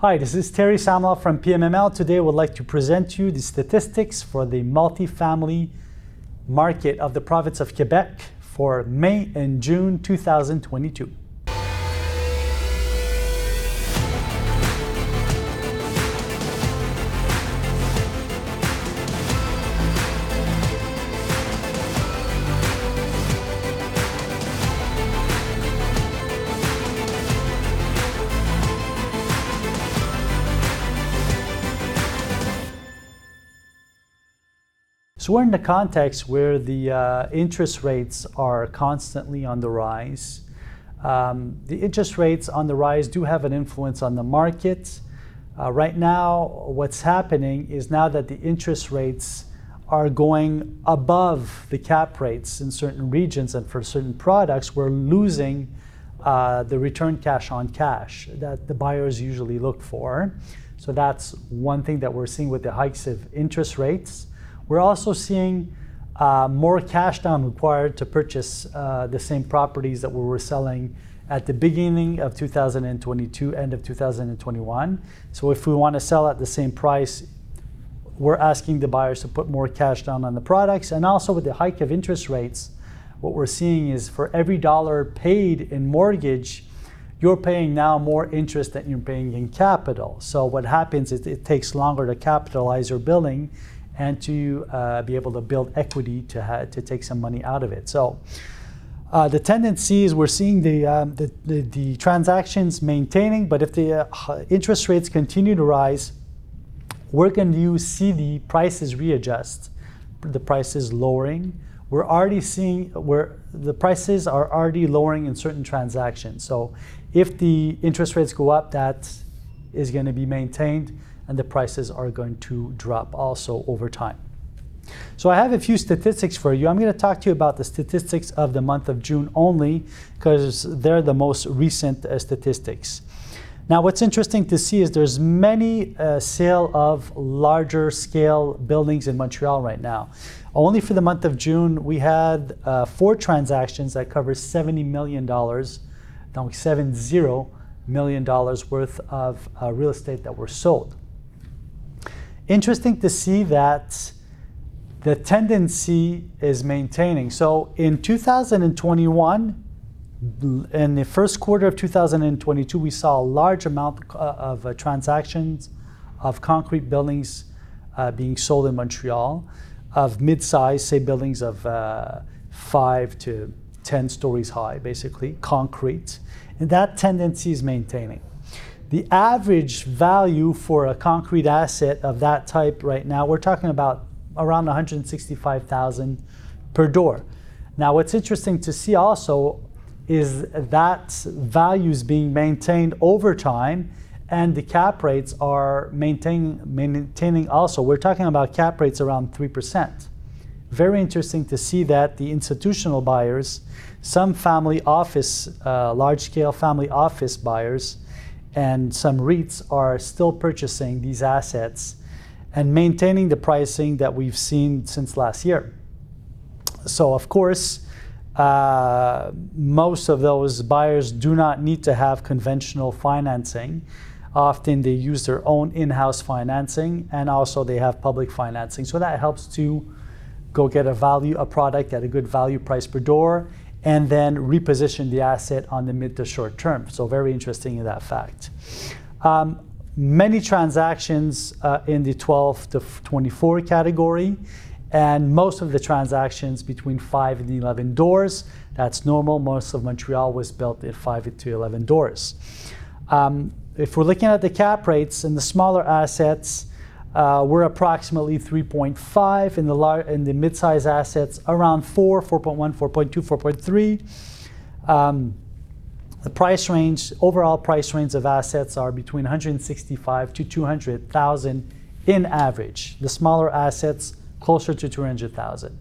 Hi, this is Terry Samla from PMML. Today, I would like to present you the statistics for the multifamily market of the province of Quebec for May and June 2022. So we're in the context where the uh, interest rates are constantly on the rise. Um, the interest rates on the rise do have an influence on the market. Uh, right now, what's happening is now that the interest rates are going above the cap rates in certain regions and for certain products, we're losing uh, the return cash on cash that the buyers usually look for. So that's one thing that we're seeing with the hikes of interest rates. We're also seeing uh, more cash down required to purchase uh, the same properties that we were selling at the beginning of 2022, end of 2021. So if we want to sell at the same price, we're asking the buyers to put more cash down on the products. And also with the hike of interest rates, what we're seeing is for every dollar paid in mortgage, you're paying now more interest than you're paying in capital. So what happens is it takes longer to capitalize your building and to uh, be able to build equity to, ha- to take some money out of it. So uh, the tendency is we're seeing the, um, the, the, the, transactions maintaining, but if the uh, interest rates continue to rise, we're going to see the prices readjust, the prices lowering. We're already seeing where the prices are already lowering in certain transactions. So if the interest rates go up, that is going to be maintained and the prices are going to drop also over time. So I have a few statistics for you. I'm going to talk to you about the statistics of the month of June only because they're the most recent uh, statistics. Now, what's interesting to see is there's many uh, sale of larger scale buildings in Montreal right now. Only for the month of June, we had uh, four transactions that cover $70 million, donc $70 million worth of uh, real estate that were sold interesting to see that the tendency is maintaining. So in 2021, in the first quarter of 2022, we saw a large amount uh, of uh, transactions of concrete buildings uh, being sold in Montreal, of mid-size, say buildings of uh, five to 10 stories high, basically, concrete. And that tendency is maintaining. The average value for a concrete asset of that type right now, we're talking about around 165,000 per door. Now, what's interesting to see also is that values being maintained over time and the cap rates are maintaining, maintaining also. We're talking about cap rates around 3%. Very interesting to see that the institutional buyers, some family office, uh, large scale family office buyers, and some REITs are still purchasing these assets and maintaining the pricing that we've seen since last year. So, of course, uh, most of those buyers do not need to have conventional financing. Often they use their own in house financing and also they have public financing. So that helps to go get a value, a product at a good value price per door and then reposition the asset on the mid to short term. So very interesting in that fact. Um, many transactions uh, in the 12 to 24 category, and most of the transactions between 5 and 11 doors. That's normal. Most of Montreal was built at 5 to 11 doors. Um, if we're looking at the cap rates and the smaller assets, uh, we're approximately 3.5 in the lar- in the mid-size assets, around 4, 4.1, 4.2, 4.3. Um, the price range, overall price range of assets are between 165 to 200,000 in average. The smaller assets closer to 200,000.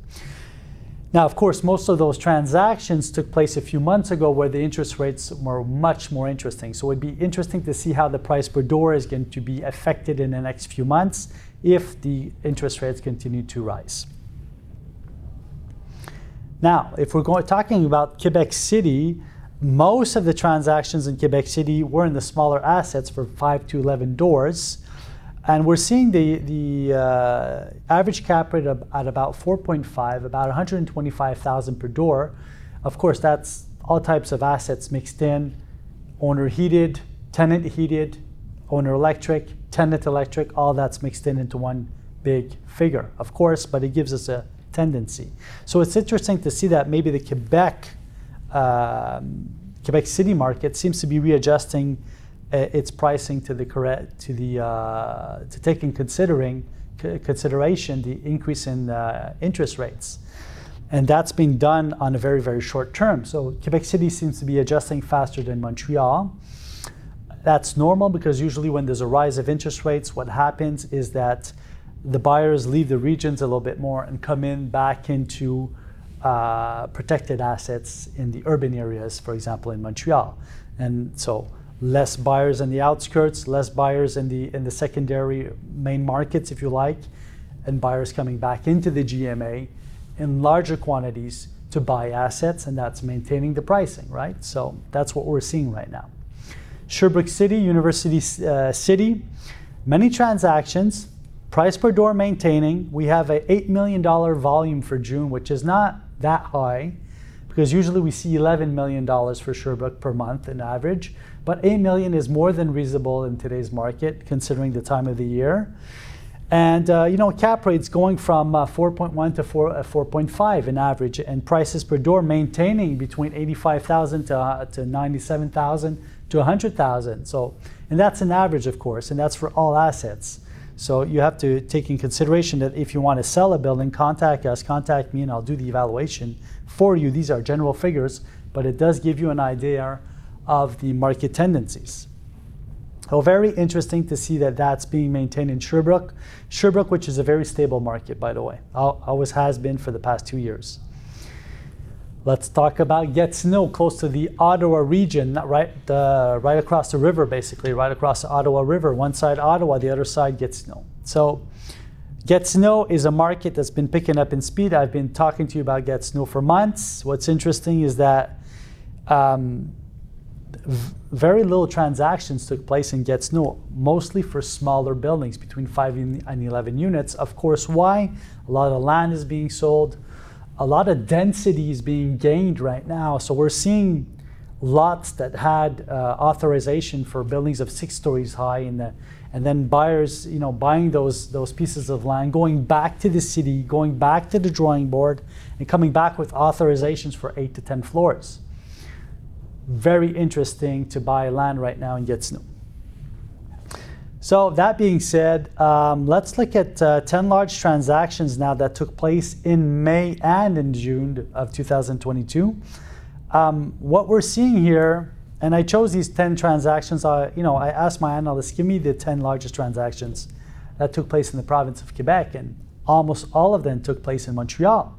Now, of course, most of those transactions took place a few months ago where the interest rates were much more interesting. So it'd be interesting to see how the price per door is going to be affected in the next few months if the interest rates continue to rise. Now, if we're going, talking about Quebec City, most of the transactions in Quebec City were in the smaller assets for 5 to 11 doors. And we're seeing the, the uh, average cap rate of, at about 4.5, about 125,000 per door. Of course, that's all types of assets mixed in, owner heated, tenant heated, owner electric, tenant electric, all that's mixed in into one big figure, of course, but it gives us a tendency. So it's interesting to see that maybe the Quebec um, Quebec City market seems to be readjusting its pricing to the correct to the uh, to take in considering consideration the increase in uh, interest rates, and that's being done on a very very short term. So Quebec City seems to be adjusting faster than Montreal. That's normal because usually when there's a rise of interest rates, what happens is that the buyers leave the regions a little bit more and come in back into uh, protected assets in the urban areas, for example, in Montreal. And so less buyers in the outskirts, less buyers in the in the secondary main markets, if you like, and buyers coming back into the GMA in larger quantities to buy assets, and that's maintaining the pricing, right? So that's what we're seeing right now. Sherbrooke City, University uh, City, many transactions, price per door maintaining. We have a $8 million volume for June, which is not that high because usually we see $11 million for Sherbrooke per month in average, but 8 million is more than reasonable in today's market considering the time of the year. And uh, you know, cap rates going from uh, 4.1 to 4, uh, 4.5 in average, and prices per door maintaining between 85,000 to, uh, to 97,000 to 100,000. So, and that's an average, of course, and that's for all assets. So you have to take in consideration that if you want to sell a building, contact us, contact me, and I'll do the evaluation for you. These are general figures, but it does give you an idea of the market tendencies. So very interesting to see that that's being maintained in Sherbrooke. Sherbrooke, which is a very stable market, by the way, always has been for the past two years. Let's talk about Gatineau, close to the Ottawa region, right, uh, right across the river, basically, right across the Ottawa River. One side Ottawa, the other side Gatineau. So Gatineau is a market that's been picking up in speed. I've been talking to you about Gatineau for months. What's interesting is that um, very little transactions took place in Gatineau, mostly for smaller buildings between 5 and 11 units. Of course, why? A lot of land is being sold a lot of density is being gained right now. So we're seeing lots that had uh, authorization for buildings of six stories high in the and then buyers you know buying those those pieces of land going back to the city going back to the drawing board and coming back with authorizations for 8 to 10 floors very interesting to buy land right now in Gatineau so that being said, um, let's look at uh, 10 large transactions now that took place in May and in June of 2022. Um, what we're seeing here, and I chose these 10 transactions, uh, you know, I asked my analysts, give me the 10 largest transactions that took place in the province of Quebec, and almost all of them took place in Montreal.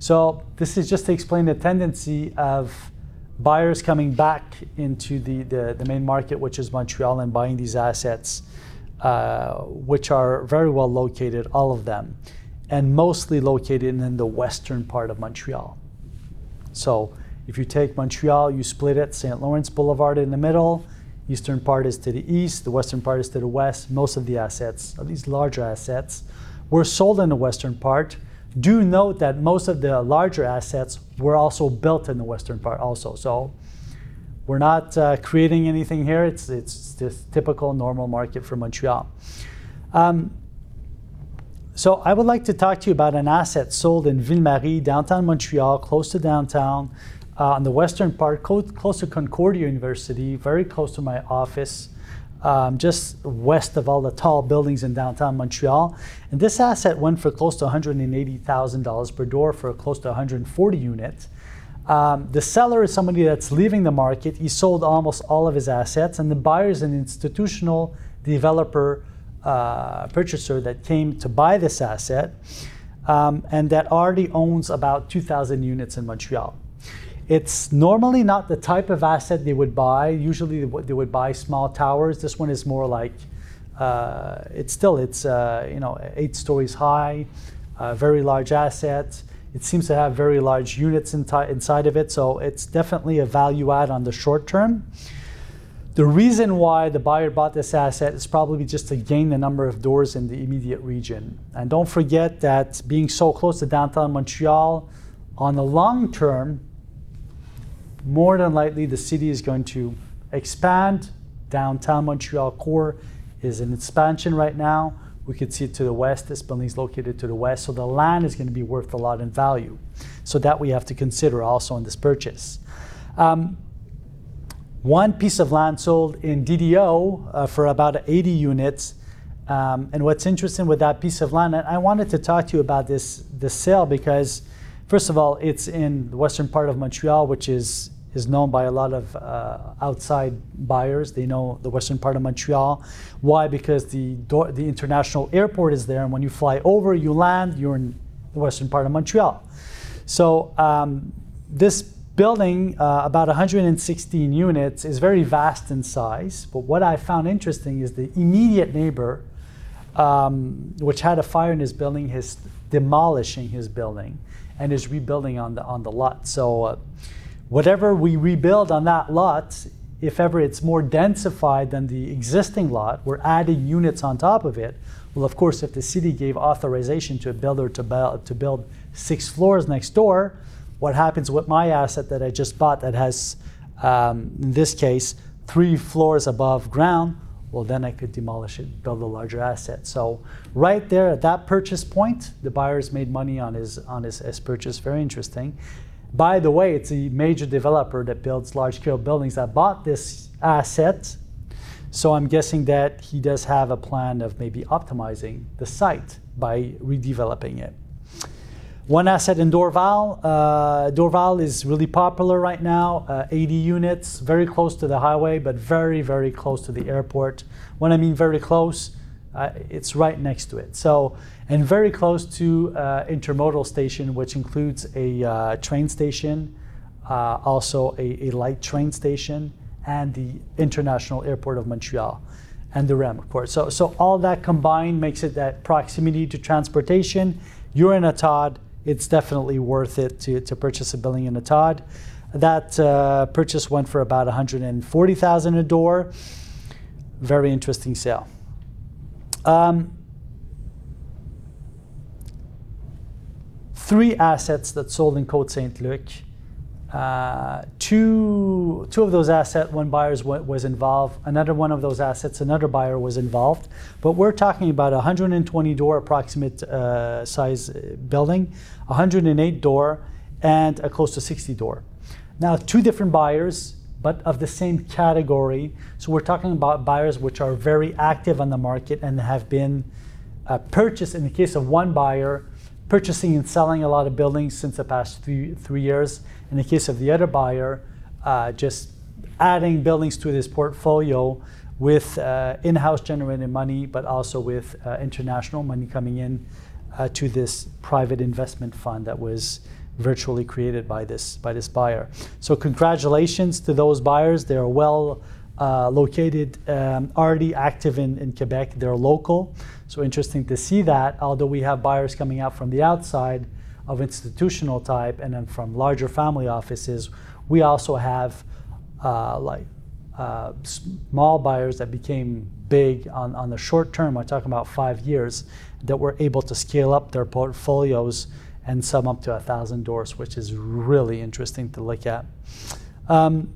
So this is just to explain the tendency of buyers coming back into the, the, the, main market, which is Montreal, and buying these assets, uh, which are very well located, all of them, and mostly located in the western part of Montreal. So if you take Montreal, you split it, St. Lawrence Boulevard in the middle, eastern part is to the east, the western part is to the west. Most of the assets, these larger assets, were sold in the western part do note that most of the larger assets were also built in the western part also. So we're not uh, creating anything here. It's, it's just typical normal market for Montreal. Um, so I would like to talk to you about an asset sold in Ville-Marie, downtown Montreal, close to downtown, uh, on the western part, close to Concordia University, very close to my office um, just west of all the tall buildings in downtown Montreal. And this asset went for close to $180,000 per door for close to 140 units. Um, the seller is somebody that's leaving the market. He sold almost all of his assets, and the buyer is an institutional developer uh, purchaser that came to buy this asset um, and that already owns about 2,000 units in Montreal. It's normally not the type of asset they would buy. Usually they would buy small towers. This one is more like, uh, it's still, it's, uh, you know, eight stories high, uh, very large asset. It seems to have very large units inside of it, so it's definitely a value add on the short term. The reason why the buyer bought this asset is probably just to gain the number of doors in the immediate region. And don't forget that being so close to downtown Montreal, on the long term, more than likely the city is going to expand. Downtown Montreal core is in expansion right now. We could see it to the west. This building is located to the west, so the land is going to be worth a lot in value. So that we have to consider also in this purchase. Um, one piece of land sold in DDO uh, for about 80 units. Um, and what's interesting with that piece of land, and I wanted to talk to you about this, this sale because, first of all, it's in the western part of Montreal, which is is known by a lot of uh, outside buyers. They know the western part of Montreal. Why? Because the the international airport is there, and when you fly over, you land, you're in the western part of Montreal. So um, this building, uh, about 116 units, is very vast in size. But what I found interesting is the immediate neighbor, um, which had a fire in his building, is demolishing his building and is rebuilding on the on the lot. So. Uh, whatever we rebuild on that lot, if ever it's more densified than the existing lot, we're adding units on top of it. Well, of course, if the city gave authorization to a builder to, build, to build six floors next door, what happens with my asset that I just bought that has, um, in this case, three floors above ground? Well, then I could demolish it, build a larger asset. So right there at that purchase point, the buyer's made money on his on his, his purchase. Very interesting. By the way, it's a major developer that builds large scale buildings that bought this asset. So I'm guessing that he does have a plan of maybe optimizing the site by redeveloping it. One asset in Dorval. Uh, Dorval is really popular right now, uh, 80 units, very close to the highway, but very, very close to the airport. When I mean very close, uh, it's right next to it. So, and very close to uh, intermodal station, which includes a uh, train station, uh, also a, a, light train station, and the International Airport of Montreal, and the REM, of course. So, so all that combined makes it that proximity to transportation. You're in a TOD. It's definitely worth it to, to purchase a building in a TOD. That uh, purchase went for about 140,000 a door. Very interesting sale. Um, three assets that sold in Côte Saint Luc. Uh, two, two of those assets, one buyer was involved. Another one of those assets, another buyer was involved. But we're talking about a 120 door approximate uh, size uh, building, 108 door, and a close to 60 door. Now, two different buyers, but of the same category. So we're talking about buyers which are very active on the market and have been uh, purchased, in the case of one buyer, purchasing and selling a lot of buildings since the past three, three years. In the case of the other buyer, uh, just adding buildings to this portfolio with uh, in-house generated money, but also with uh, international money coming in uh, to this private investment fund that was virtually created by this by this buyer. So congratulations to those buyers. They are well uh, located, um, already active in, in Quebec. They're local. So interesting to see that. Although we have buyers coming out from the outside of institutional type and then from larger family offices, we also have uh, like uh, small buyers that became big on, on the short term. I'm talking about five years that were able to scale up their portfolios and some up to a thousand doors, which is really interesting to look at. Um,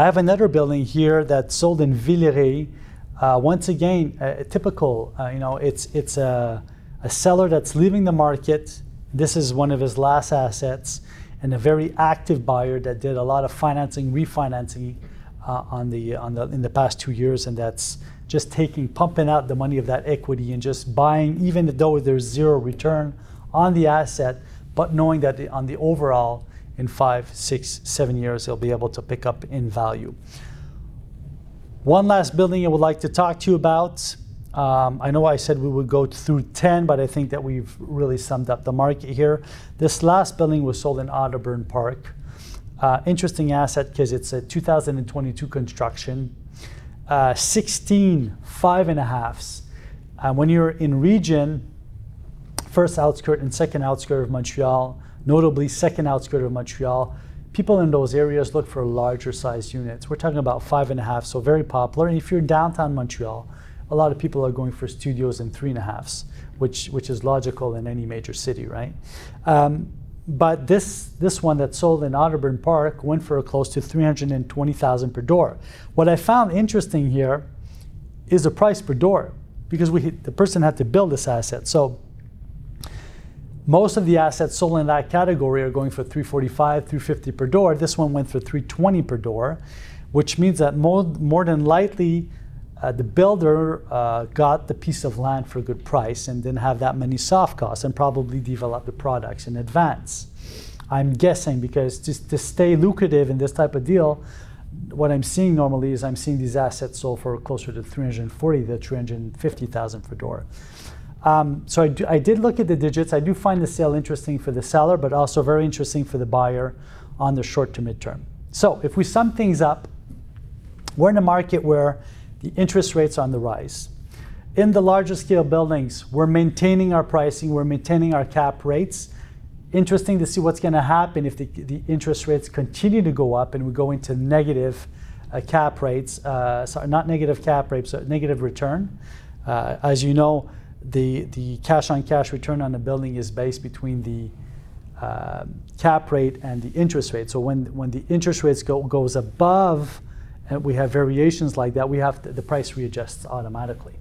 I have another building here that's sold in Villeray. Uh, once again, a typical, uh, you know, it's it's a, a seller that's leaving the market. This is one of his last assets, and a very active buyer that did a lot of financing, refinancing uh, on the on the in the past two years, and that's just taking pumping out the money of that equity and just buying, even though there's zero return on the asset, but knowing that on the overall, in five, six, seven years, they'll be able to pick up in value. One last building I would like to talk to you about. Um, I know I said we would go through 10, but I think that we've really summed up the market here. This last building was sold in Otterburn Park. Uh, interesting asset because it's a 2022 construction. Uh, 16 five and a halves. Uh, when you're in region, first outskirt and second outskirt of Montreal, notably second outskirt of Montreal. People in those areas look for larger size units. We're talking about five and a half, so very popular. And if you're in downtown Montreal, a lot of people are going for studios in three and a halves, which which is logical in any major city, right? Um, but this this one that sold in Otterburn Park went for close to 320,000 per door. What I found interesting here is the price per door because we the person had to build this asset. So most of the assets sold in that category are going for 345, 350 per door. This one went for 320 per door, which means that more, more than likely uh, the builder uh, got the piece of land for a good price and didn't have that many soft costs and probably developed the products in advance. I'm guessing because just to stay lucrative in this type of deal, what I'm seeing normally is I'm seeing these assets sold for closer to 340 to 350,000 per door. Um, so I, do, I, did look at the digits. I do find the sale interesting for the seller, but also very interesting for the buyer on the short to midterm. So if we sum things up, we're in a market where the interest rates are on the rise. In the larger scale buildings, we're maintaining our pricing, we're maintaining our cap rates. Interesting to see what's going to happen if the, the, interest rates continue to go up and we go into negative uh, cap rates, uh, sorry, not negative cap rates, but negative return. Uh, as you know, the, the cash on cash return on a building is based between the uh, cap rate and the interest rate. So when, when the interest rates go, goes above, and we have variations like that, we have to, the price readjusts automatically.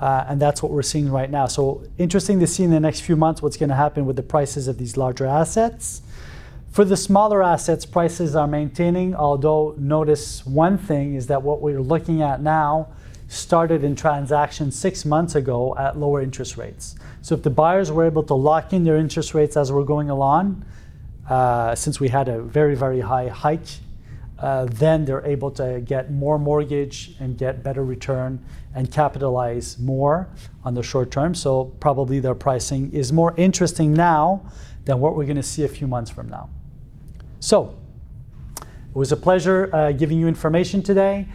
Uh, and that's what we're seeing right now. So interesting to see in the next few months what's going to happen with the prices of these larger assets. For the smaller assets, prices are maintaining, although notice one thing is that what we're looking at now started in transactions six months ago at lower interest rates. So if the buyers were able to lock in their interest rates as we're going along, uh, since we had a very, very high hike, uh, then they're able to get more mortgage and get better return and capitalize more on the short term. So probably their pricing is more interesting now than what we're going to see a few months from now. So it was a pleasure uh, giving you information today.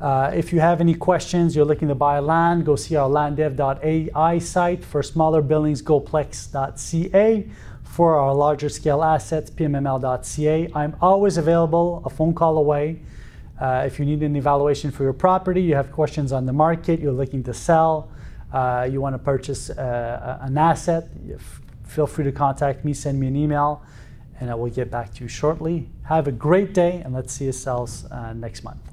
Uh, if you have any questions, you're looking to buy land, go see our landdev.ai site. For smaller buildings, goplex.ca. For our larger scale assets, pmml.ca. I'm always available, a phone call away. Uh, if you need an evaluation for your property, you have questions on the market, you're looking to sell, uh, you want to purchase uh, an asset, feel free to contact me, send me an email, and I will get back to you shortly. Have a great day, and let's see yourselves uh, next month.